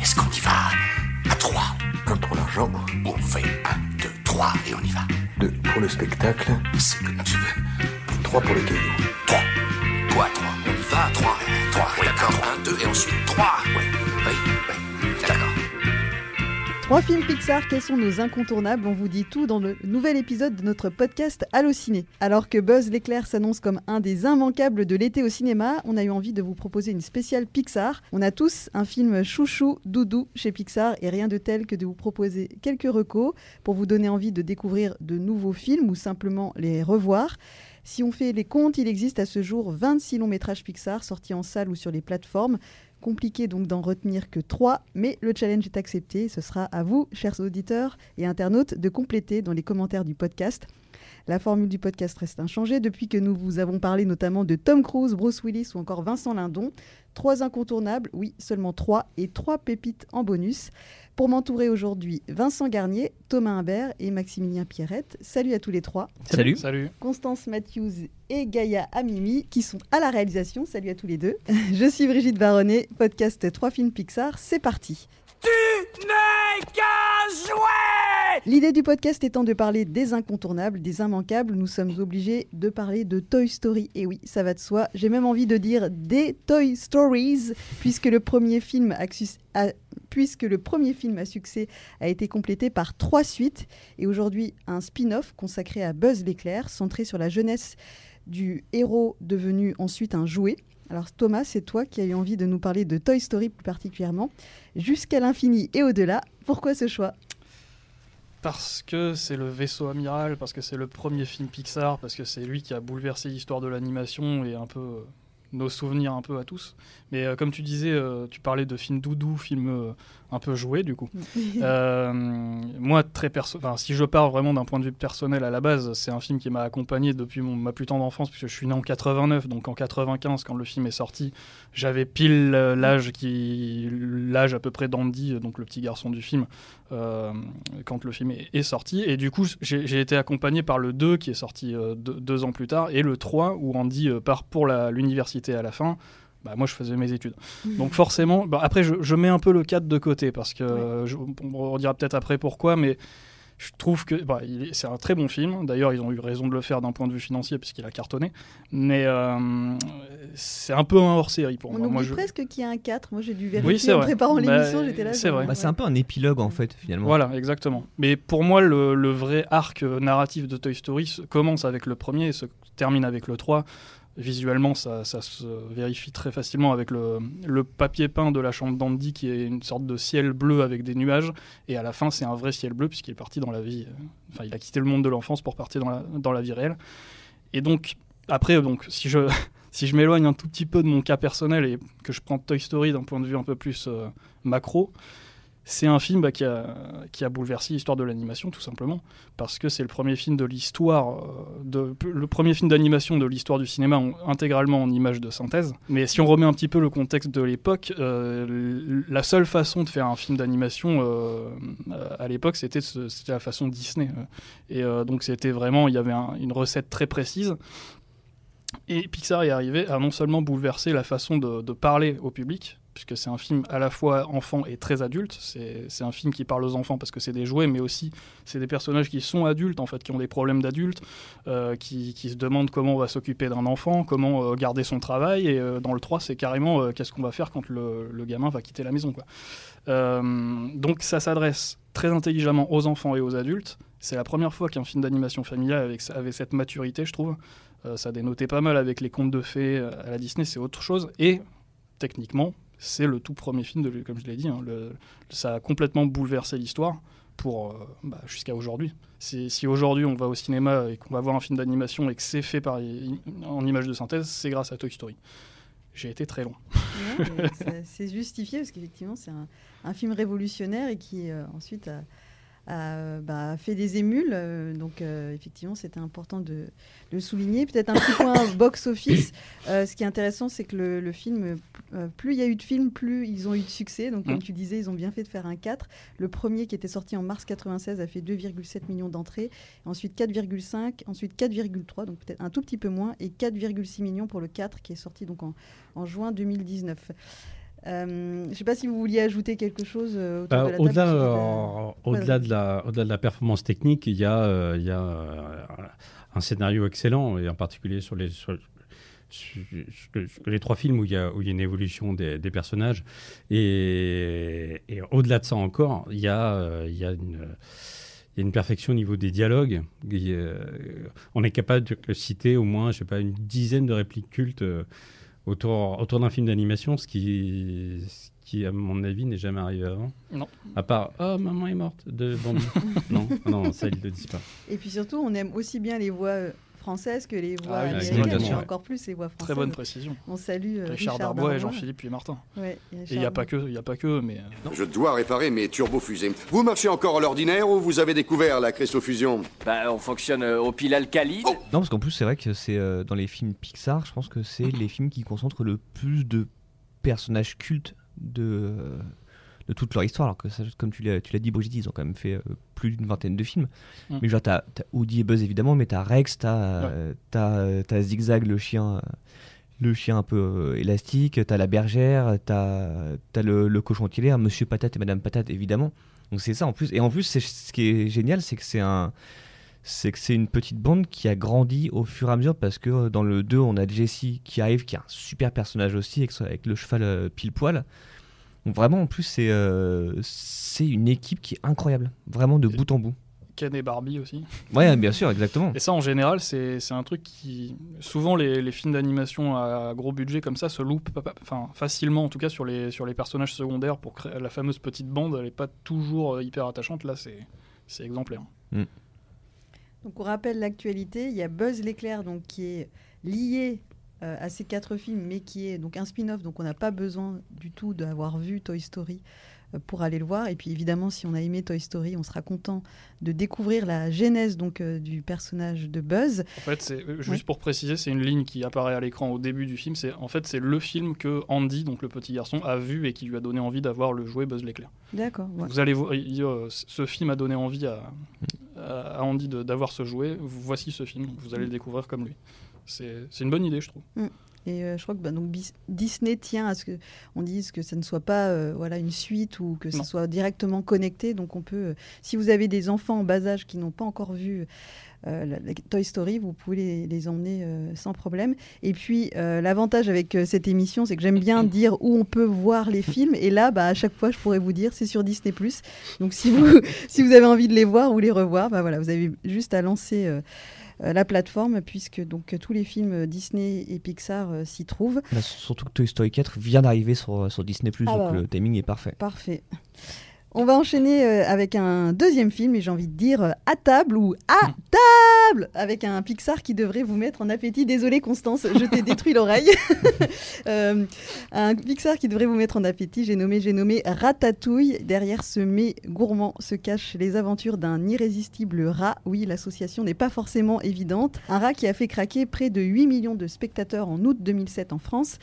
Est-ce qu'on y va à 3 Un pour l'argent. On fait 1, 2, 3 et on y va. Deux pour le spectacle. C'est comme tu veux. Trois pour les cailloux. 3. Quoi, 3 On y va à 3. 3, d'accord. 1, 2 et ensuite 3. Oui, oui, oui. D'accord. Trois films Pixar, quels sont nos incontournables? On vous dit tout dans le nouvel épisode de notre podcast Allociné. Alors que Buzz l'éclair s'annonce comme un des immanquables de l'été au cinéma, on a eu envie de vous proposer une spéciale Pixar. On a tous un film chouchou, doudou chez Pixar et rien de tel que de vous proposer quelques recos pour vous donner envie de découvrir de nouveaux films ou simplement les revoir. Si on fait les comptes, il existe à ce jour 26 longs métrages Pixar sortis en salle ou sur les plateformes. Compliqué donc d'en retenir que 3, mais le challenge est accepté. Ce sera à vous, chers auditeurs et internautes, de compléter dans les commentaires du podcast. La formule du podcast reste inchangée depuis que nous vous avons parlé notamment de Tom Cruise, Bruce Willis ou encore Vincent Lindon. Trois incontournables, oui, seulement trois, et trois pépites en bonus. Pour m'entourer aujourd'hui, Vincent Garnier, Thomas Imbert et Maximilien Pierrette. Salut à tous les trois. Salut. Salut. Constance Matthews et Gaïa Amimi qui sont à la réalisation. Salut à tous les deux. Je suis Brigitte Baronnet, podcast 3 films Pixar. C'est parti. L'idée du podcast étant de parler des incontournables, des immanquables, nous sommes obligés de parler de Toy Story. Et oui, ça va de soi. J'ai même envie de dire des Toy Stories, puisque le premier film a, a- puisque le premier film à succès a été complété par trois suites et aujourd'hui un spin-off consacré à Buzz l'éclair, centré sur la jeunesse du héros devenu ensuite un jouet. Alors Thomas, c'est toi qui as eu envie de nous parler de Toy Story plus particulièrement, jusqu'à l'infini et au-delà. Pourquoi ce choix? Parce que c'est le vaisseau amiral, parce que c'est le premier film Pixar, parce que c'est lui qui a bouleversé l'histoire de l'animation et un peu euh, nos souvenirs un peu à tous. Mais euh, comme tu disais, euh, tu parlais de film doudou, film euh, un peu joué du coup. Euh, moi, très perso, si je pars vraiment d'un point de vue personnel à la base, c'est un film qui m'a accompagné depuis mon- ma plus tendre enfance, puisque je suis né en 89, donc en 95, quand le film est sorti, j'avais pile l'âge qui, l'âge à peu près d'Andy, donc le petit garçon du film, quand le film est, est sorti. Et du coup, j'ai été accompagné par le 2 qui est sorti deux, deux ans plus tard, et le 3 où Andy part pour la- l'université à la fin. Bah, moi, je faisais mes études. Donc forcément, bah, après, je, je mets un peu le cadre de côté parce que euh, je- on redira peut-être après pourquoi, mais je trouve que bah, c'est un très bon film. D'ailleurs, ils ont eu raison de le faire d'un point de vue financier puisqu'il a cartonné. Mais euh, c'est un peu un hors-série pour On moi. oublie Moi, je- presque qu'il y a un 4. Moi, j'ai dû Oui, vérifier c'est en vrai. préparant Bah, l'émission. J'étais là. c'est vrai. Bah, c'est un peu un épilogue en fait finalement. Voilà, exactement. Mais pour moi, le, le vrai arc narratif de Toy Story commence avec le premier et se termine avec le 3. Visuellement, ça, ça se vérifie très facilement avec le, le papier peint de la chambre d'Andy qui est une sorte de ciel bleu avec des nuages. Et à la fin, c'est un vrai ciel bleu puisqu'il est parti dans la vie. euh, Enfin, il a quitté le monde de l'enfance pour partir dans la, dans la vie réelle. Et donc, après, donc, si je, si je m'éloigne un tout petit peu de mon cas personnel et que je prends Toy Story d'un point de vue un peu plus euh, macro, c'est un film bah, qui, a, bouleversé l'histoire de l'animation, tout simplement, parce que c'est le premier film de l'histoire, euh, le premier film d'animation de l'histoire du cinéma en- intégralement en images de synthèse. Mais si on remet un petit peu le contexte de l'époque, euh, la seule façon de faire un film d'animation euh, à l'époque, c'était la façon Disney. Et donc c'était vraiment, il y avait un- une recette très précise. Et Pixar est arrivé à non seulement bouleverser la façon de parler au public, puisque c'est un film à la fois enfant et très adulte. C'est un film qui parle aux enfants parce que c'est des jouets, mais aussi c'est des personnages qui sont adultes, en fait, qui ont des problèmes d'adultes, euh, qui, qui se demandent comment on va s'occuper d'un enfant, comment euh, garder son travail. Et euh, dans le 3, c'est carrément qu'est-ce qu'on va faire quand le, le gamin va quitter la maison. Donc ça s'adresse très intelligemment aux enfants et aux adultes. C'est la première fois qu'un film d'animation familiale avait cette maturité, je trouve. Ça dénotait pas mal avec les contes de fées à la Disney, c'est autre chose. Et techniquement, c'est le tout premier film, de, comme je l'ai dit. hein, le- ça a complètement bouleversé l'histoire pour euh, bah, jusqu'à aujourd'hui. Si, aujourd'hui on va au cinéma et qu'on va voir un film d'animation et que c'est fait par, en image de synthèse, c'est grâce à Toy Story. J'ai été très long. Ouais, c'est justifié parce qu'effectivement, c'est un, un film révolutionnaire et qui euh, ensuite a, a, bah, fait des émules. euh, donc, euh, effectivement, c'était important de, le souligner. Peut-être un petit point box-office. Ce qui est intéressant, c'est que le, le film, euh, plus il y a eu de films, plus ils ont eu de succès. Donc, comme Mm. tu disais, ils ont bien fait de faire un 4. Le premier, qui était sorti en mars 96, a fait 2,7 millions d'entrées. Ensuite 4,5, ensuite 4,3, donc peut-être un tout petit peu moins, et 4,6 millions pour le 4 qui est sorti donc en, en juin 2019. Euh, je ne sais pas si vous vouliez ajouter quelque chose euh, Bah, au-delà, euh, de la, au-delà de la performance technique, il y a, euh, il y a un scénario excellent, et en particulier sur les, sur les trois films où il y a, où il y a une évolution des, des personnages. Et, et au-delà de ça encore, il y a, il y a une. Il y a une perfection au niveau des dialogues. Il on est capable de citer au moins, je sais pas, une dizaine de répliques cultes euh, autour, autour d'un film d'animation, ce qui, ce qui, à mon avis, n'est jamais arrivé avant. Non. À part Oh, maman est morte de Bambi. non, non, ça, ils ne le disent pas. Et puis surtout, on aime aussi bien les voix euh, françaises que les voix Ah oui, américaines, bien et sûr. encore plus les voix françaises. Très bonne précision. On salue euh, Richard, Darbois et Jean-Philippe puis Martin. Ouais, Et il n'y a pas que, il y a pas que, mais euh, Je dois réparer mes turbofusées. Vous marchez encore à l'ordinaire ou vous avez découvert la cristophusion Bah, on fonctionne euh, au pile alcaline. Oh Non, parce qu'en plus, c'est vrai que c'est euh, dans les films Pixar, je pense que c'est les films qui concentrent le plus de personnages cultes de, euh, de toute leur histoire. Alors que, ça, comme tu l'as tu l'as dit, Brigitte, ils ont quand même fait euh, plus d'une vingtaine de films. Mm. Mais genre, t'as as Woody et Buzz évidemment, mais t'as Rex, t'as t'as, euh, t'as Zigzag, le chien. le chien un peu euh, élastique, t'as la bergère, t'as as le, le cochon tilaire, Monsieur Patate et Madame Patate évidemment. Donc c'est ça en plus. Et en plus, ce qui est génial, c'est que c'est un, c'est que c'est une petite bande qui a grandi au fur et à mesure parce que euh, dans le 2, on a Jessie qui arrive, qui est un super personnage aussi, avec le cheval euh, pile poil. Donc vraiment, en plus, c'est euh, c'est une équipe qui est incroyable, vraiment de bout en bout. Ken et Barbie aussi. Ouais, bien sûr, exactement. Et ça, en général, c'est c'est un truc qui. Souvent, les, les films d'animation à gros budget comme ça se loupent enfin, facilement, en tout cas sur les, sur les personnages secondaires pour créer la fameuse petite bande. Elle n'est pas toujours euh, hyper attachante. Là, c'est c'est exemplaire. Donc on rappelle l'actualité, il y a Buzz l'éclair donc qui est lié euh, à ces quatre films, mais qui est donc un spin-off, donc on n'a pas besoin du tout d'avoir vu Toy Story euh, pour aller le voir. Et puis évidemment, si on a aimé Toy Story, on sera content de découvrir la genèse donc euh, du personnage de Buzz. En fait, c'est juste Ouais. pour préciser, c'est une ligne qui apparaît à l'écran au début du film. C'est en fait c'est le film que Andy, donc le petit garçon, a vu et qui lui a donné envie d'avoir le jouet Buzz l'éclair. D'accord. ouais. Vous allez voir, ce film a donné envie à, Andy de- d'avoir ce jouet. Voici ce film, vous allez le découvrir comme lui. C'est une bonne idée, je trouve. Et euh, je crois que bah, donc, Disney tient à ce que on dise que ça ne soit pas euh, voilà une suite ou que ce soit directement connecté. Donc on peut, euh, si vous avez des enfants en bas âge qui n'ont pas encore vu la- la Toy Story, vous pouvez les, les emmener sans problème. Et puis l'avantage avec cette émission, c'est que j'aime bien dire où on peut voir les films. Et là, bah, à chaque fois, je pourrais vous dire, c'est sur Disney+. Donc si vous si vous avez envie de les voir ou les revoir, bah voilà, vous avez juste à lancer. Euh, la plateforme puisque donc tous les films Disney et Pixar euh, s'y trouvent. Bah, surtout que Toy Story 4 vient d'arriver sur, sur Disney+, Ah donc bah le timing est parfait. Parfait. On va enchaîner euh, avec un deuxième film, et j'ai envie de dire euh, à table ou à table, avec un Pixar qui devrait vous mettre en appétit. Désolée Constance, je t'ai détruit l'oreille. Euh, un Pixar qui devrait vous mettre en appétit. J'ai nommé, j'ai nommé Ratatouille. Derrière ce mets gourmand se cachent les aventures d'un irrésistible rat. Oui, l'association n'est pas forcément évidente. Un rat qui a fait craquer près de 8 millions de spectateurs en août 2007 en France.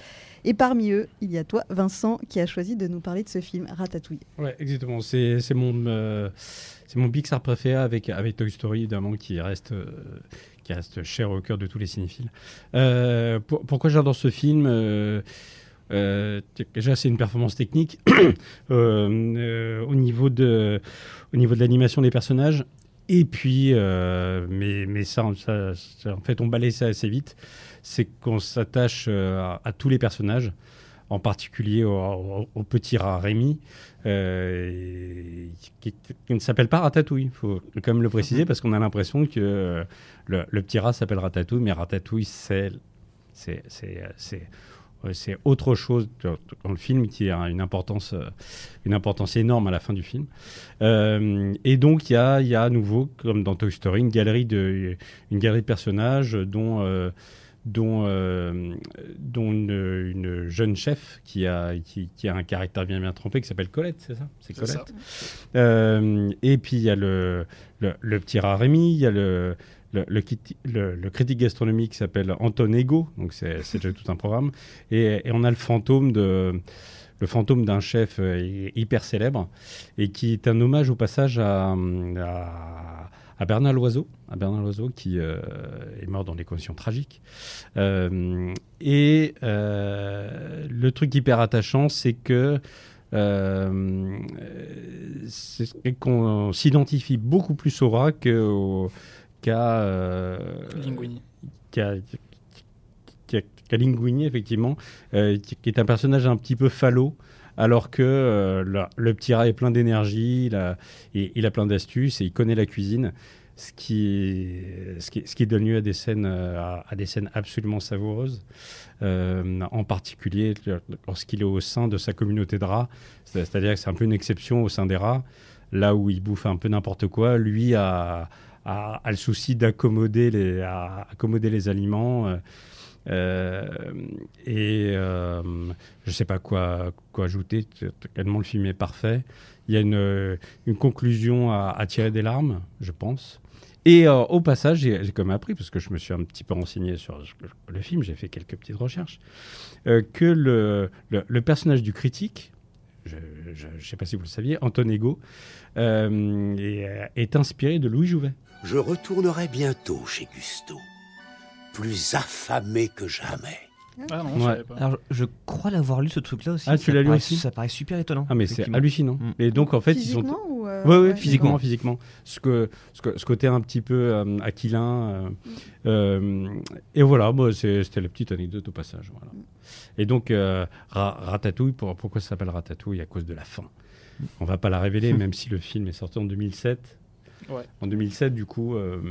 Et parmi eux, il y a toi, Vincent, qui a choisi de nous parler de ce film Ratatouille. Ouais, exactement. C'est mon, euh, c'est Pixar préféré avec, avec Toy Story, évidemment, qui reste, euh, qui reste cher au cœur de tous les cinéphiles. Euh, pour- pourquoi j'adore ce film euh, Déjà, c'est une performance technique au niveau de, au niveau de l'animation des personnages. Et puis, mais, mais ça, en fait, on balaye ça assez vite. C'est qu'on s'attache à tous les personnages, en particulier au, petit rat Rémi, euh, qui, ne s'appelle pas Ratatouille. Il faut quand même le préciser parce qu'on a l'impression que euh, le, petit rat s'appelle Ratatouille, mais Ratatouille, c'est c'est- c'est- c'est- c'est autre chose dans le film qui a une importance, euh, une importance énorme à la fin du film. Euh, et donc, il y a, y a à nouveau, comme dans Toy Story, une galerie de, une galerie de personnages dont, euh, dont, euh, dont une, une jeune chef qui a, qui, qui a un caractère bien bien trempé, qui s'appelle Colette, c'est ça? C'est ça. Colette. Euh, et puis il y a le, le, le petit rat Rémi, il y a le, le, le, criti- le- le critique gastronomique qui s'appelle Anton Ego, donc c'est déjà tout un programme. Et, et on a le fantôme de le fantôme d'un chef euh, hy- hyper célèbre et qui est un hommage au passage à, à, à Bernard Loiseau, à Bernard Loiseau qui euh, est mort dans des conditions tragiques. Euh, et euh, le truc hyper attachant, c'est que euh, c'est qu'on s'identifie beaucoup plus au rat qu'à euh, Linguini. effectivement, euh, qui, qui est un personnage un petit peu falot, alors que euh, le, petit rat est plein d'énergie, il a, plein d'astuces et il connaît la cuisine, ce qui, donne lieu à des scènes, euh, à, des scènes absolument savoureuses, euh, en particulier lorsqu'il est au sein de sa communauté de rats, C'est- c'est-à-dire que c'est un peu une exception au sein des rats, là où il bouffe un peu n'importe quoi, lui a, le souci d'accommoder les, aliments. Et euh, je ne sais pas quoi, quoi ajouter, tellement le film est parfait. Il y a une, conclusion à, tirer des larmes, je pense. Et euh, au passage, j'ai même appris, parce que je me suis un petit peu renseigné sur le, film, j'ai fait quelques petites recherches, euh, que le, le, personnage du critique, je ne sais pas si vous le saviez, Anton Ego, euh, est, est inspiré de Louis Jouvet. Je retournerai bientôt chez Gusto, plus affamé que jamais. Ah non, Ouais. pas. Alors, je crois l'avoir lu ce truc-là aussi. Ah, tu l'as lu aussi Ça paraît super étonnant. Ah mais c'est hallucinant. Mm. Et donc en fait ils ont Physiquement ou euh, Oui, oui, ouais, physiquement, physiquement. Ce, que, ce, que- ce côté un petit peu euh, aquilin. euh, euh, et voilà, moi, c'est- c'était la petite anecdote au passage. Voilà. Et donc, euh, Ra- Ratatouille, pour- pourquoi ça s'appelle Ratatouille? À cause de la fin. On va pas la révéler, même si le film est sorti en 2007. Ouais. En 2007, du coup, euh,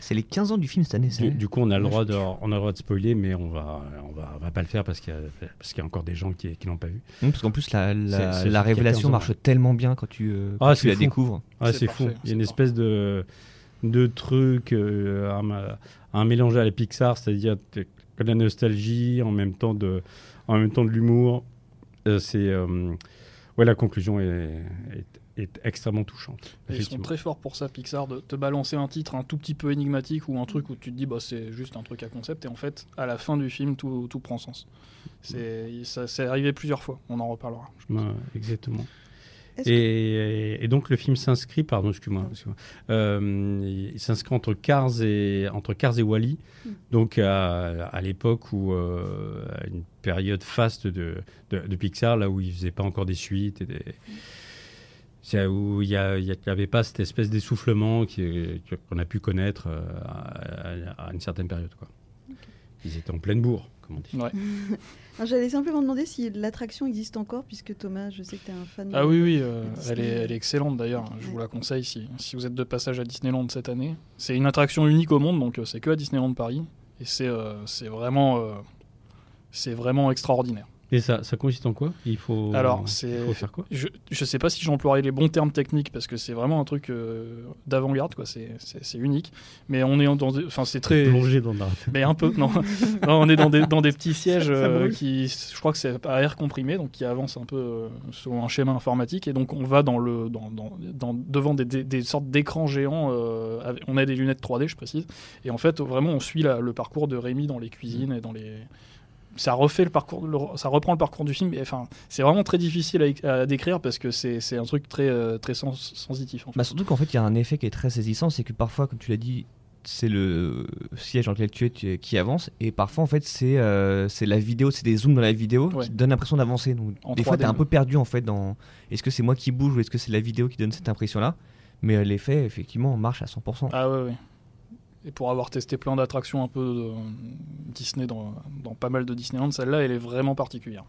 C'est les 15 ans du film cette année, c'est du, vrai du coup, on a le droit de, on a le droit de spoiler, mais on va, on va, on va pas le faire parce qu'il y a, parce qu'il y a encore des gens qui, qui l'ont pas vu. Parce qu'en plus, la, la, révélation 15 ans, marche tellement bien quand tu, euh, quand Ah, tu la fou. découvres. Ah, C'est c'est fou. Il y a une espèce de, de truc, euh, un, un mélange à la Pixar, c'est-à-dire de de la nostalgie, en même temps de, en même temps de l'humour. Euh, c'est, euh, ouais, la conclusion est, est, est extrêmement touchante. Et ils sont très forts pour ça, Pixar, de te balancer un titre un tout petit peu énigmatique ou un truc où tu te dis bah c'est juste un truc à concept et en fait à la fin du film tout, tout prend sens. C'est ça c'est arrivé plusieurs fois, on en reparlera. je pense. Ouais, exactement. Et, et donc le film s'inscrit, pardon, excuse-moi, excuse-moi. Euh, il s'inscrit entre Cars et entre Cars et Wally, Mm. donc à, à l'époque où euh, à une période faste de, de, de Pixar, là où ils faisaient pas encore des suites et des c'est où il y a- il y avait pas cette espèce d'essoufflement qu'on a pu connaître euh, à, à- à une certaine période, quoi. Ils étaient en pleine bourre, comme on dit. Ouais. J'allais simplement demander si l'attraction existe encore, puisque Thomas, je sais que tu es un fan. Ah de- oui oui, euh, elle, est, elle est excellente d'ailleurs, je Ouais. vous la conseille si, si vous êtes de passage à Disneyland cette année. C'est une attraction unique au monde donc euh, c'est que à Disneyland Paris et c'est euh, c'est vraiment euh, c'est vraiment extraordinaire. Et ça, ça consiste en quoi? Il faut. Alors, il faut faire quoi? Je, je sais pas si j'emploierai les bons termes techniques parce que c'est vraiment un truc euh, d'avant-garde quoi, c'est unique. Mais on est dans, des- enfin c'est très, Plonger dans la. mais un peu non, Non, on est dans des dans des petits sièges Ça euh, qui, je crois que c'est à air comprimé donc qui avancent un peu euh, selon un schéma informatique et donc on va dans le dans, dans, dans- devant des, des, des sortes d'écrans géants. euh, avec- on a des lunettes 3D je précise et en fait vraiment on suit la- le parcours de Rémi dans les cuisines et dans les ça refait le parcours, le- ça reprend le parcours du film. Et, enfin, c'est vraiment très difficile à, à décrire parce que c'est un truc très euh, très sens- sensitif. En fait. Bah, surtout qu'en fait, il y a un effet qui est très saisissant, c'est que parfois, comme tu l'as dit, c'est le siège dans lequel tu es qui avance, et parfois, en fait, c'est euh, c'est la vidéo, c'est des zooms dans la vidéo Ouais. qui donnent l'impression d'avancer. Donc, En des fois, 3D, tu es un peu perdu, en fait, dans est-ce que c'est moi qui bouge ou est-ce que c'est la vidéo qui donne cette impression-là Mais euh, l'effet, effectivement, marche à 100%. Ah ouais, ouais. Et pour avoir testé plein d'attractions un peu de Disney dans, dans pas mal de Disneyland, celle-là, elle est vraiment particulière.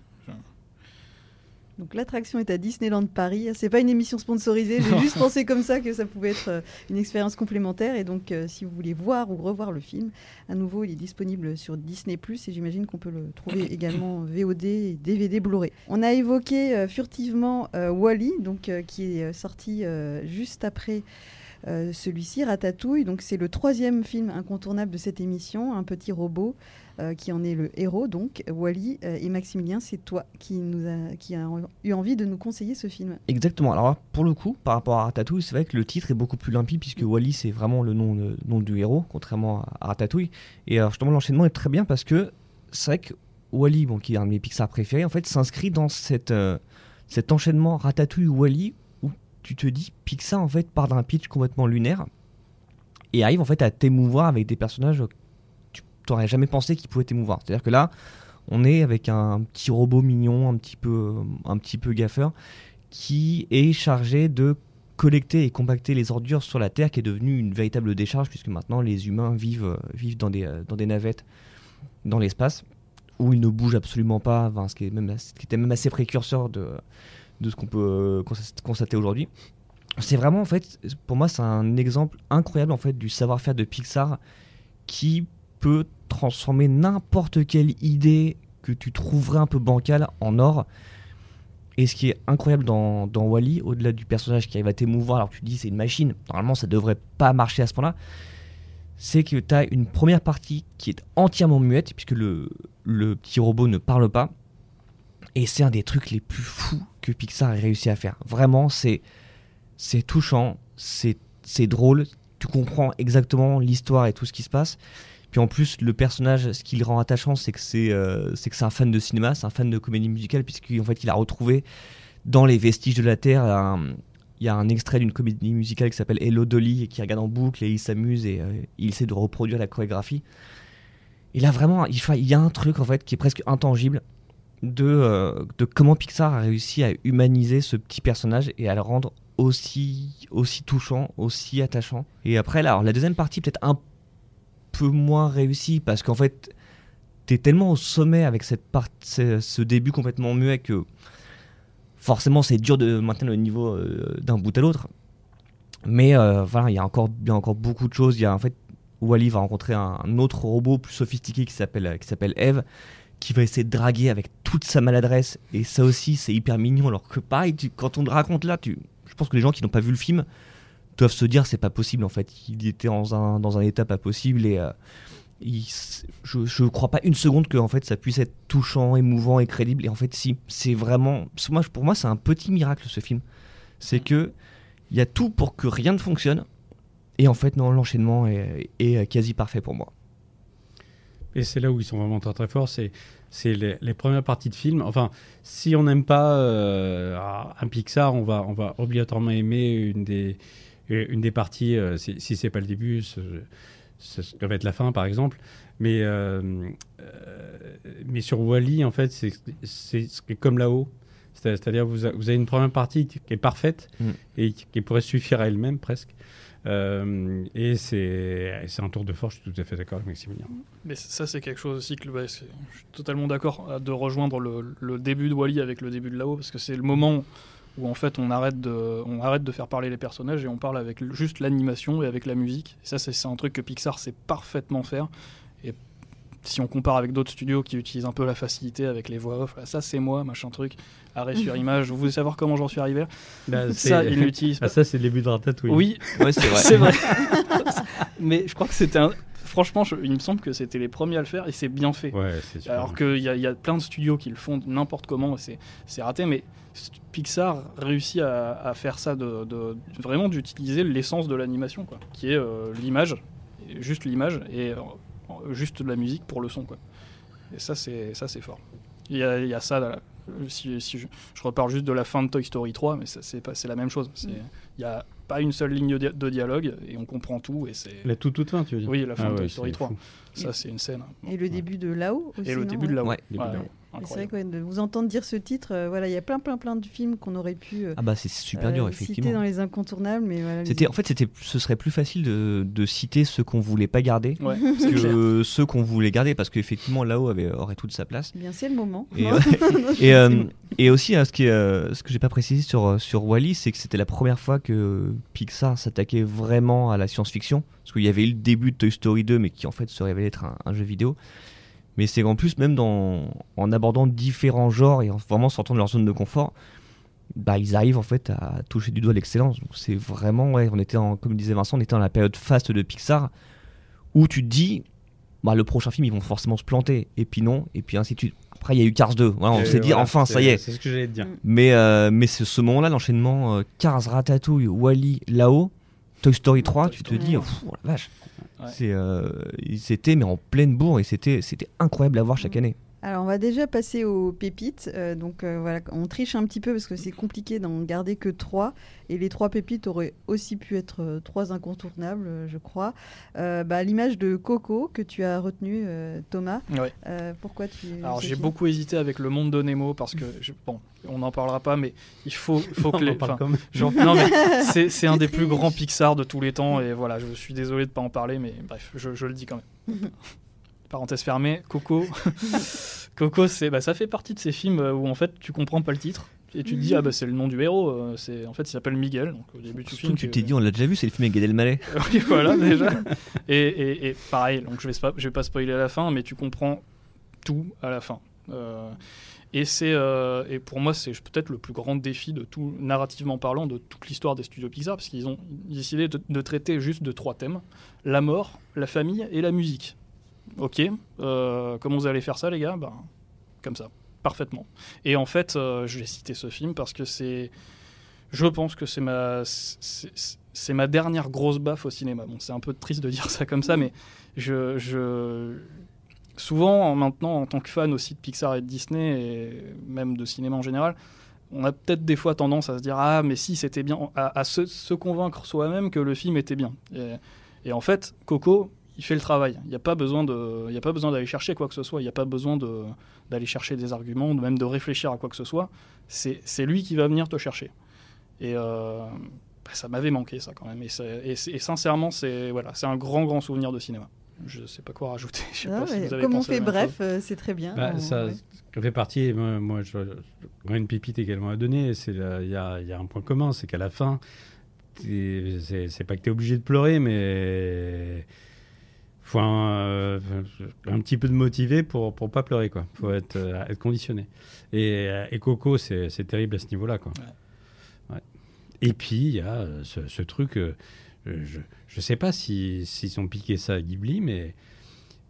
Donc l'attraction est à Disneyland Paris. C'est pas une émission sponsorisée. J'ai juste pensé comme ça que ça pouvait être euh, une expérience complémentaire. Et donc, euh, si vous voulez voir ou revoir le film, à nouveau, il est disponible sur Disney et j'imagine qu'on peut le trouver également en VOD et DVD Blu-ray. On a évoqué euh, furtivement euh, Wally, donc qui est sorti juste après. Euh, celui-ci, Ratatouille, donc c'est le troisième film incontournable de cette émission, un petit robot euh, qui en est le héros, donc Wally euh, et Maximilien, c'est toi qui nous a, qui a eu envie de nous conseiller ce film. Exactement. Alors pour le coup, par rapport à Ratatouille, c'est vrai que le titre est beaucoup plus limpide puisque Wally c'est vraiment le nom, le nom du héros, contrairement à Ratatouille. Et alors, justement, l'enchaînement est très bien parce que c'est vrai que Wally, bon, qui est un de mes Pixar préférés, en fait, s'inscrit dans cette, cet enchaînement Ratatouille-Wally tu te dis Pixar en fait part d'un pitch complètement lunaire et arrive en fait à t'émouvoir avec des personnages que tu t'aurais jamais pensé qu'ils pouvaient t'émouvoir. C'est-à-dire que là, on est avec un petit robot mignon, un petit peu, un petit peu gaffeur, qui est chargé de collecter et compacter les ordures sur la Terre, qui est devenue une véritable décharge, puisque maintenant les humains vivent, euh, vivent dans, des, euh, dans des navettes dans l'espace, où ils ne bougent absolument pas, ce, qui est même, ce qui était même assez précurseur de, de ce qu'on peut euh, constat- constater aujourd'hui. C'est vraiment, en fait, pour moi, c'est un exemple incroyable, en fait, du savoir-faire de Pixar qui peut transformer n'importe quelle idée que tu trouverais un peu bancale en or. Et ce qui est incroyable dans, dans Wally, au-delà du personnage qui arrive à t'émouvoir alors que tu dis c'est une machine, normalement ça devrait pas marcher à ce point-là, c'est que tu as une première partie qui est entièrement muette, puisque le, le petit robot ne parle pas. Et c'est un des trucs les plus fous que Pixar ait réussi à faire. Vraiment, c'est c'est touchant, c'est drôle, tu comprends exactement l'histoire et tout ce qui se passe. Puis en plus, le personnage, ce qui le rend attachant, c'est que c'est euh, un fan de cinéma, c'est un fan de comédie musicale, puisqu'en fait, il a retrouvé dans les vestiges de la Terre, un- il y a un extrait d'une comédie musicale qui s'appelle Hello Dolly, et qui regarde en boucle et il s'amuse et euh, il essaie de reproduire la chorégraphie. Et là, vraiment, il, il y a un truc en fait qui est presque intangible de, euh, de comment Pixar a réussi à humaniser ce petit personnage et à le rendre aussi, aussi touchant, aussi attachant. Et après, alors, la deuxième partie, peut-être un peu moins réussie parce qu'en fait, t'es tellement au sommet avec cette part, ce, début complètement muet que forcément, c'est dur de maintenir le niveau euh, d'un bout à l'autre. Mais euh, voilà, il y a encore, y a encore beaucoup de choses. Il y a en fait, Wally va rencontrer un, un autre robot plus sophistiqué qui s'appelle Eve, qui va essayer de draguer avec toute sa maladresse. Et ça aussi, c'est hyper mignon. Alors que pareil, quand on te raconte là, je pense que les gens qui n'ont pas vu le film doivent se dire c'est pas possible en fait. Il était dans un, dans un état pas possible et euh, je, je crois pas une seconde que en fait ça puisse être touchant, émouvant et crédible. Et en fait, si, c'est vraiment. pour moi, c'est un petit miracle ce film. C'est que il y a tout pour que rien ne fonctionne. Et en fait, non, l'enchaînement est, est quasi parfait pour moi. Et c'est là où ils sont vraiment très très forts, c'est c'est les, les premières parties de film. Enfin, si on n'aime pas euh, un Pixar, on va on va obligatoirement aimer une des une des parties. euh, si si c'est pas le début, ça va être la fin, par exemple. Mais euh, mais sur Wally, en fait, c'est comme là-haut. C'est- C'est-à-dire vous, a- vous avez une première partie qui est parfaite Mm. et qui, qui pourrait suffire à elle-même presque. Euh, et c'est un tour de force, je suis tout à fait d'accord avec Maximilien. Mais ça, c'est quelque chose aussi que bah, je suis totalement d'accord euh, de rejoindre le, début de Wally avec le début de là-haut, parce que c'est le moment où en fait on arrête, de, on arrête de faire parler les personnages et on parle avec juste l'animation et avec la musique. Et ça, c'est un truc que Pixar sait parfaitement faire. Si on compare avec d'autres studios qui utilisent un peu la facilité avec les voix off, ça c'est moi, machin truc, arrêt sur image, vous voulez savoir comment j'en suis arrivé là Là, Ça, ils l'utilisent Ah, pas. ça, c'est le début de Ratatouille. Oui, Ouais, c'est vrai. Mais je crois que c'était un. Franchement, je- il me semble que c'était les premiers à le faire et c'est bien fait. Ouais. Alors qu'il y, a- il y a plein de studios qui le font n'importe comment, et c'est- raté, mais Pixar réussit à, à faire ça, de, de- vraiment d'utiliser l'essence de l'animation, quoi, qui est euh, l'image, juste l'image, et euh, juste de la musique pour le son. Quoi. Et ça, c'est ça, c'est fort. Il y a, il y a ça, là, si, si je, je repars juste de la fin de Toy Story 3, mais c'est pas- c'est la même chose. C'est- Il n'y a pas une seule ligne de, dia- de dialogue, et on comprend tout, et c'est... La toute, toute fin, tu veux dire? Oui, la fin Ah de ouais, Toy Story c'est 3. fou. Ça, c'est une scène. Et le début de là-haut aussi. Et le non début de là-haut. Ouais, Ouais, C'est vrai que de vous entendre dire ce titre, euh, voilà, il y a plein, plein, plein de films qu'on aurait pu euh, Ah bah c'est super euh, dur citer effectivement. dans les incontournables, mais voilà. C'était en fait c'était ce serait plus facile de, de citer ceux qu'on voulait pas garder Ouais, c'est clair. que ceux qu'on voulait garder parce qu'effectivement là-haut avait aurait toute sa place. Bien, c'est le moment. Et, euh, aussi, hein, ce, qui euh, ce que j'ai pas précisé sur, sur Wally, c'est que c'était la première fois que Pixar s'attaquait vraiment à la science-fiction. Parce qu'il y avait eu le début de Toy Story 2, mais qui en fait se révélait être un, un jeu vidéo. Mais c'est qu'en plus, même dans, en abordant différents genres et en vraiment sortant de leur zone de confort, bah, ils arrivent en fait à toucher du doigt l'excellence. C'est vraiment, ouais, on était en, comme disait Vincent, on était dans la période faste de Pixar où tu te dis, bah, le prochain film, ils vont forcément se planter. Et puis non, et puis ainsi de suite. Après, il y a eu Cars 2. Voilà, on s'est dit, voilà, enfin, ça y est. C'est ce que j'allais te dire. Mais, euh, mais c'est ce moment-là, l'enchaînement euh, Cars, Ratatouille, Wally, là-haut, Toy Story 3, Toy tu te dis, 3. pff, oh la vache. Ouais. C'est, euh, C'était mais en pleine bourre et c'était c'était incroyable à voir chaque Mm. année. Alors on va déjà passer aux pépites. Euh, donc euh, voilà, on triche un petit peu parce que c'est compliqué d'en garder que trois. Et les trois pépites auraient aussi pu être euh, trois incontournables, je crois. Euh, bah, L'image de Coco que tu as retenu, euh, Thomas. Euh, pourquoi tu Alors j'ai beaucoup hésité avec le monde de Nemo parce que je- bon, on n'en parlera pas, mais il faut, faut que les. en parle enfin, quand même. genre- non mais c'est un des plus grands Pixar de tous les temps et voilà, je suis désolé de pas en parler, mais bref, je, je le dis quand même. Parenthèse fermée, Coco. Coco, c'est bah, ça fait partie de ces films où en fait tu comprends pas le titre. Et tu te dis, ah bah c'est le nom du héros, euh, c'est en fait il s'appelle Miguel. Donc au début du film, tu t'es dit, on l'a déjà vu, c'est le film avec Gad Elmaleh. oui, voilà, déjà. Et, et- et pareil, donc je vais, pas, je vais pas spoiler à la fin, mais tu comprends tout à la fin. Euh, et, c'est, euh, et pour moi, c'est peut-être le plus grand défi de tout, narrativement parlant, de toute l'histoire des studios Pixar, parce qu'ils ont décidé de, de traiter juste de trois thèmes la mort, la famille et la musique. Ok, euh, comment vous allez faire ça, les gars ben, Comme ça, parfaitement. Et en fait, euh, je vais citer ce film parce que c'est. Je pense que c'est ma, c'est, ma dernière grosse baffe au cinéma. Bon, c'est un peu triste de dire ça comme ça, mais je, je... souvent, en- maintenant, en tant que fan aussi de Pixar et de Disney, et même de cinéma en général, on a peut-être des fois tendance à se dire Ah, mais si, c'était bien, à, se, convaincre soi-même que le film était bien. Et en fait, Coco, il fait le travail. Il n'y a pas besoin de, il y a pas besoin d'aller chercher quoi que ce soit. Il n'y a pas besoin de, d'aller chercher des arguments, même de réfléchir à quoi que ce soit. C'est, c'est lui qui va venir te chercher. Et euh, bah, ça m'avait manqué ça quand même. Et, c'est- et c'est- et sincèrement, c'est voilà, c'est un grand grand souvenir de cinéma. Je sais pas quoi rajouter. Je sais pas si mais vous avez Comme on fait bref, euh, c'est très bien. Bah, On- ça, ouais. ça fait partie, moi, moi, je une pépite également à donner. Il y a, il y a un point commun, c'est qu'à la fin, c'est pas que tu es obligé de pleurer, mais faut un, euh, un petit peu de motivé pour pour pas pleurer quoi. Faut être, euh, être conditionné. Et, euh, et Coco, c'est terrible à ce niveau-là quoi. Ouais. Et puis il y a ce, ce truc, euh, je je sais pas si s'ils ont piqué ça à Ghibli, mais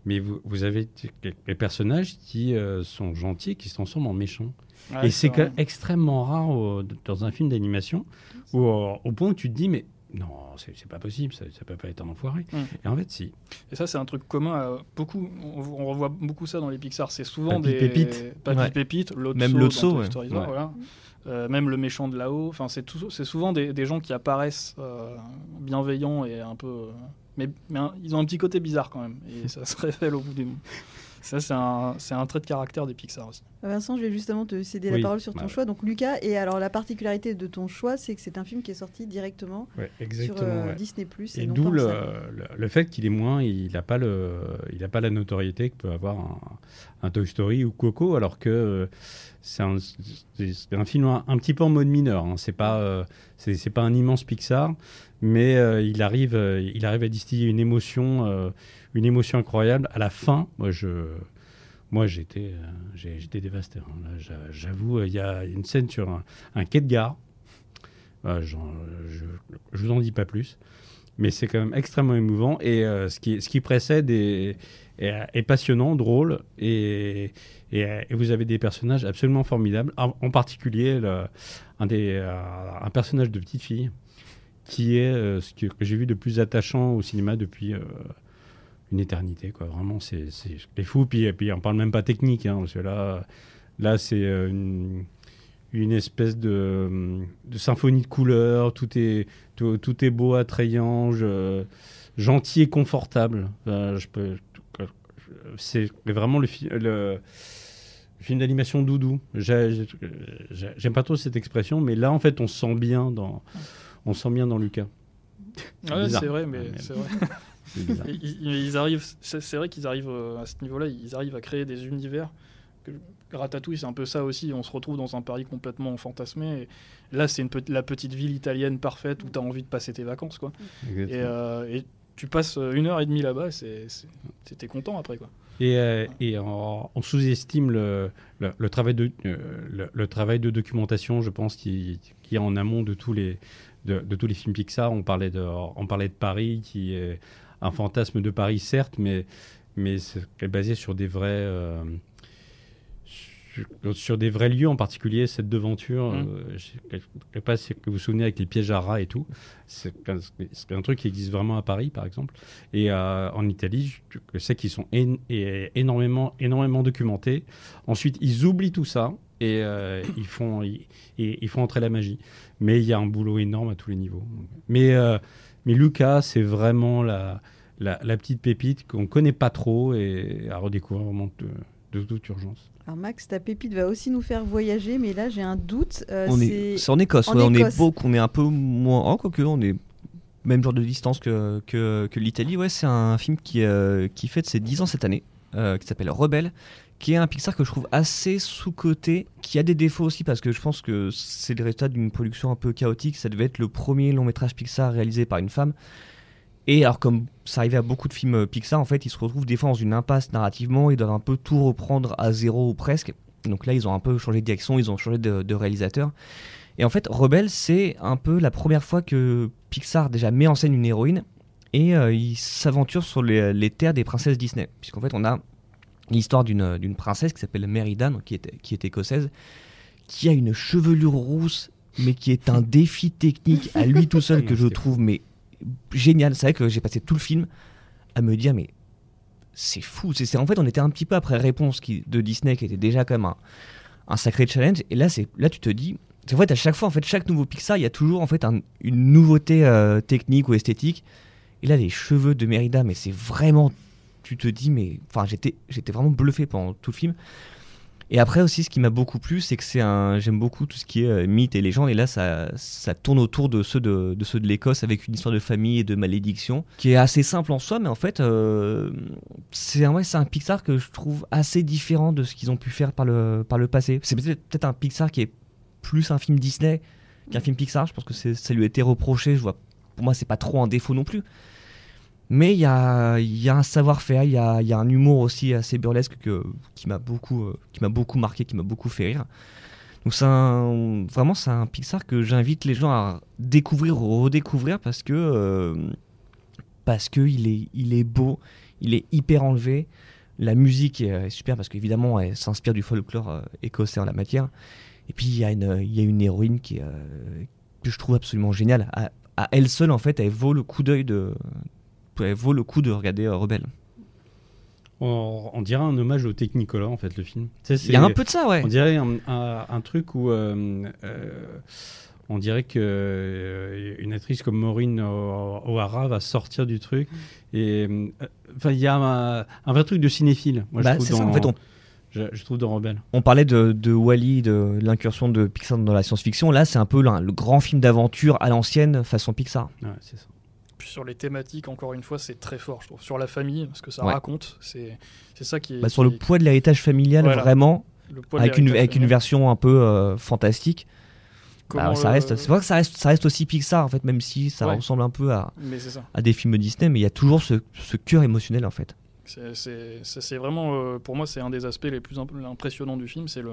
mais vous, vous avez des personnages qui euh, sont gentils, qui se transforment en méchants. Ouais, et c'est extrêmement rare au- dans un film d'animation, euh, au point où tu te dis, mais non, c'est pas possible, ça, ça peut pas être un enfoiré. Mm. Et en fait, si. Et ça, c'est un truc commun à beaucoup. On, on revoit beaucoup ça dans les Pixar. C'est souvent Papy des Pépite. Papy Ouais. Pépite, Lotso Même Lotso, Toy ouais. Ouais. voilà. Euh, même le méchant de là-haut. Enfin, c'est tout- c'est souvent des, des gens qui apparaissent euh, bienveillants et un peu. euh, mais mais un- ils ont un petit côté bizarre quand même. Et ça se révèle au bout du. Ça, c'est un, trait de caractère des Pixar aussi. Vincent, je vais justement te céder Oui, la parole sur ton bah, choix. Donc Lucas, et alors la particularité de ton choix, c'est que c'est un film qui est sorti directement Ouais, sur euh, ouais. Disney+. Et non d'où le, salle. le, le fait qu'il est moins, il n'a pas, le, il a pas la notoriété que peut avoir un, un Toy Story ou Coco, alors que euh, c'est un, un film un, un petit peu en mode mineur. Hein. C'est pas, euh, c'est pas un immense Pixar, mais euh, il, arrive, euh, il arrive à distiller une émotion, euh, une émotion incroyable. À la fin, moi, je, j'étais, j'étais dévasté. hein. J'avoue, il y a une scène sur un, un quai de gare. Je ne vous en dis pas plus mais c'est quand même extrêmement émouvant et ce, qui, précède est, passionnant, drôle et, vous avez des personnages absolument formidables, en, particulier un personnage de petite fille qui est euh, ce que, j'ai vu de plus attachant au cinéma depuis euh, une éternité. Quoi. Vraiment, c'est fou. Puis, puis on parle même pas technique, hein, parce que là, là c'est euh, une, espèce de, symphonie de couleurs, tout est, tout, tout est beau, attrayant, gentil et confortable. Je peux, c'est vraiment le, fi- le, film d'animation doudou. J'ai- j'ai- J'aime pas trop cette expression, mais là, en fait, on se sent bien dans, on se sent bien dans Lucas. Ouais, bizarre. c'est vrai, mais c'est vrai. Ils, ils arrivent, c'est vrai qu'ils arrivent euh, à ce niveau-là, ils arrivent à créer des univers. Que, Ratatouille, c'est un peu ça aussi. On se retrouve dans un Paris complètement fantasmé. Et là, c'est pe- la petite ville italienne parfaite où tu as envie de passer tes vacances, quoi. Et, euh, et tu passes euh, une heure et demie là-bas, t'es content après, quoi. Et, euh, et on, on sous-estime le, le, le travail de, le, le travail de documentation, je pense, qui, qui est en amont de tous les, de, de tous les films Pixar. On parlait de, on parlait de Paris, qui est un fantasme de Paris, certes, mais, mais c'est basé sur des vrais, euh, sur, sur des vrais lieux, en particulier cette devanture. Mm. euh, je ne sais pas si vous vous souvenez avec les pièges à rats et tout. C'est un, truc qui existe vraiment à Paris, par exemple. Et euh, en Italie, je, sais qu'ils sont et- énormément, énormément documentés. Ensuite, ils oublient tout ça et euh, ils, font, ils, font entrer la magie. Mais il y a un boulot énorme à tous les niveaux. Mais, euh, mais Lucas, c'est vraiment la, la, la petite pépite qu'on ne connaît pas trop et à redécouvrir vraiment de, de toute urgence. Alors Max, ta pépite va aussi nous faire voyager, mais là j'ai un doute. euh, on c'est- est, c'est en Écosse, en ouais, on est beaucoup, on est un peu moins, oh, quoique on est même genre de distance que, que, que l'Italie. Ouais, c'est un film qui, euh, qui fête ses 10 ans cette année, euh, qui s'appelle Rebelle, qui est un Pixar que je trouve assez sous-coté, qui a des défauts aussi parce que je pense que c'est le résultat d'une production un peu chaotique. Ça devait être le premier long métrage Pixar réalisé par une femme. Et alors, comme ça arrivait à beaucoup de films euh, Pixar, en fait, ils se retrouvent des fois dans une impasse narrativement, ils doivent un peu tout reprendre à zéro ou presque. Donc là, ils ont un peu changé de direction, ils ont changé de, réalisateur. Et en fait, Rebelle, c'est un peu la première fois que Pixar déjà met en scène une héroïne et euh, il s'aventure sur les terres des princesses Disney. Puisqu'en fait, on a l'histoire d'une d'une princesse qui s'appelle Merida, donc qui est, qui est écossaise, qui a une chevelure rousse, mais qui est un défi technique à lui tout seul que je trouve mais génial. C'est vrai que j'ai passé tout le film à me dire, mais c'est fou. C'est en fait, on était un petit peu après Réponse qui, de Disney, qui était déjà même un, un sacré challenge. Et là, c'est là, tu te dis, c'est en fait à chaque fois, en fait, chaque nouveau Pixar, il y a toujours en fait un- une nouveauté euh, technique ou esthétique. Et là, les cheveux de Merida, mais c'est vraiment, tu te dis, mais enfin, j'étais, j'étais vraiment bluffé pendant tout le film. Et après aussi, ce qui m'a beaucoup plu, c'est que c'est un, j'aime beaucoup tout ce qui est euh, mythe et légende. Et là, ça, ça tourne autour de ceux de, de ceux de l'Écosse avec une histoire de famille et de malédiction qui est assez simple en soi, mais en fait, euh, c'est un, ouais, c'est un Pixar que je trouve assez différent de ce qu'ils ont pu faire par le, par le passé. C'est peut-être un Pixar qui est plus un film Disney qu'un film Pixar. Je pense que ça lui a été reproché. Je vois, pour moi, c'est pas trop un défaut non plus. Mais il y a, y a un savoir-faire, il y a, y a un humour aussi assez burlesque que, qui m'a beaucoup, euh, beaucoup marqué, qui m'a beaucoup fait rire. Donc c'est vraiment c'est un Pixar que j'invite les gens à découvrir ou redécouvrir parce que euh, que il est, il est beau, il est hyper enlevé. La musique est, super parce qu'évidemment elle s'inspire du folklore euh, écossais en la matière. Et puis il y y a une héroïne qui que je trouve absolument géniale. À elle seule en fait, elle vaut le coup d'œil de, elle vaut le coup de regarder euh, Rebelle. On, on dirait un hommage au Technicolor, en fait, le film. Tu sais, Il y a un peu de ça, ouais. On dirait un, un- un truc où euh, euh, on dirait que euh, une actrice comme Maureen O'Hara va sortir du truc. Et enfin, il y a un, un vrai truc de cinéphile. Moi, Bah, je trouve c'est ça, dans, en fait, on, je, je trouve dans Rebelle. on parlait de, de Wally, de l'incursion de Pixar dans la science-fiction. Là, c'est un peu le, le grand film d'aventure à l'ancienne façon Pixar. Ouais, c'est ça. Sur les thématiques, encore une fois, c'est très fort, je trouve. Sur la famille, ce que ça Ouais. raconte, c'est c'est ça qui est. Bah, sur le poids de l'héritage familial, Voilà. vraiment, avec une, avec une version un peu euh, fantastique. Bah, ça le- reste, c'est vrai que ça reste, ça reste aussi Pixar, en fait, même si ça Ouais. ressemble un peu à, à des films Disney, mais il y a toujours ce, ce cœur émotionnel, en fait. C'est- vraiment, euh, pour moi, c'est un des aspects les plus imp- impressionnants du film, c'est le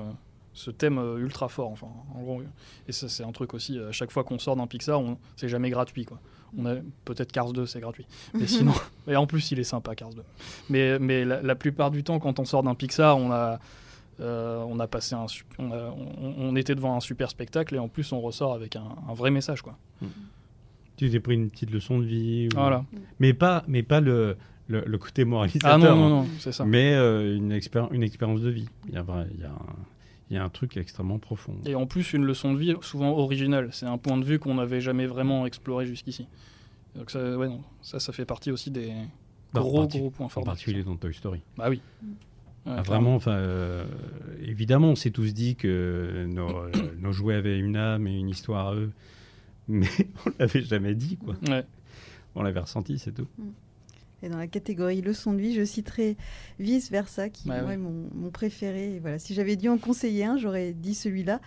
ce thème euh, ultra fort, enfin, en gros. Et ça, c'est un truc aussi, à chaque fois qu'on sort d'un Pixar, c'est jamais gratuit, quoi. On a peut-être Cars 2, c'est gratuit. Mais sinon, et en plus, il est sympa, Cars 2. Mais, mais la, la plupart du temps, quand on sort d'un Pixar, on a, euh, on a passé un, on, a- on- on était devant un super spectacle et en plus, on ressort avec un, un vrai message, quoi. Tu t'es pris une petite leçon de vie. ou- Voilà. Mais pas, mais pas le, le, le côté moralisateur. Ah non, non, hein. non, c'est ça. Mais euh, une, expéri- une expérience de vie. Il y a, vrai- il y a un, il y a un truc extrêmement profond. Et en plus, une leçon de vie souvent originale. C'est un point de vue qu'on n'avait jamais vraiment exploré jusqu'ici. Donc ça, ouais, non, ça, ça fait partie aussi des gros, gros points forts. En particulier dans Toy Story. Bah oui. Ouais, Ah, vraiment, enfin, euh, évidemment, on s'est tous dit que nos, euh, nos jouets avaient une âme et une histoire à eux, mais on l'avait jamais dit, quoi. Ouais. On l'avait ressenti, c'est tout. Et dans la catégorie leçon de vie, je citerai Vice Versa, qui Bah est oui. mon, mon préféré. Et voilà, si j'avais dû en conseiller un, j'aurais dit celui-là,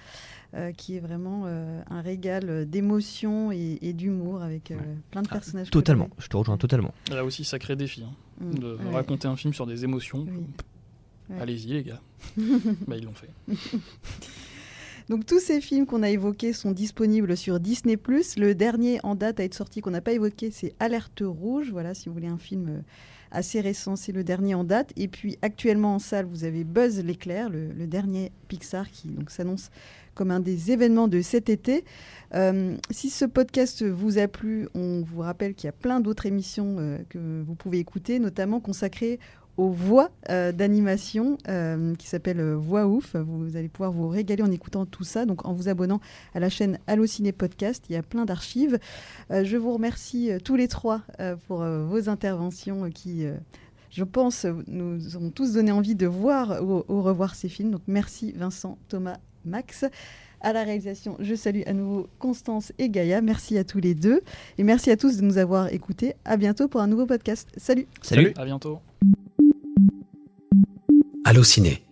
euh, qui est vraiment euh, un régal d'émotion et, et d'humour avec euh, Ouais. plein de personnages. Totalement, colorés. je te rejoins totalement. Là aussi, sacré défi hein, Mm, de ouais. raconter un film sur des émotions. Oui. Ouais. Allez-y, les gars. bah, ils l'ont fait. Donc tous ces films qu'on a évoqués sont disponibles sur Disney+. Le dernier en date à être sorti qu'on n'a pas évoqué, c'est Alerte Rouge. Voilà, si vous voulez un film euh, assez récent, c'est le dernier en date. Et puis actuellement en salle, vous avez Buzz l'éclair, le, dernier Pixar qui donc s'annonce comme un des événements de cet été. Euh, si ce podcast vous a plu, on vous rappelle qu'il y a plein d'autres émissions euh, que vous pouvez écouter, notamment consacrées aux voix euh, d'animation euh, qui s'appelle euh, Voix Ouf. Vous allez pouvoir vous régaler en écoutant tout ça, donc en vous abonnant à la chaîne Allociné Podcast. Il y a plein d'archives. Euh, je vous remercie euh, tous les trois euh, pour euh, vos interventions euh, qui, euh, je pense, nous ont tous donné envie de voir ou, ou revoir ces films. Donc merci Vincent, Thomas, Max. À la réalisation, je salue à nouveau Constance et Gaïa. Merci à tous les deux. Et merci à tous de nous avoir écoutés. À bientôt pour un nouveau podcast. Salut Salut. À bientôt. Allociné.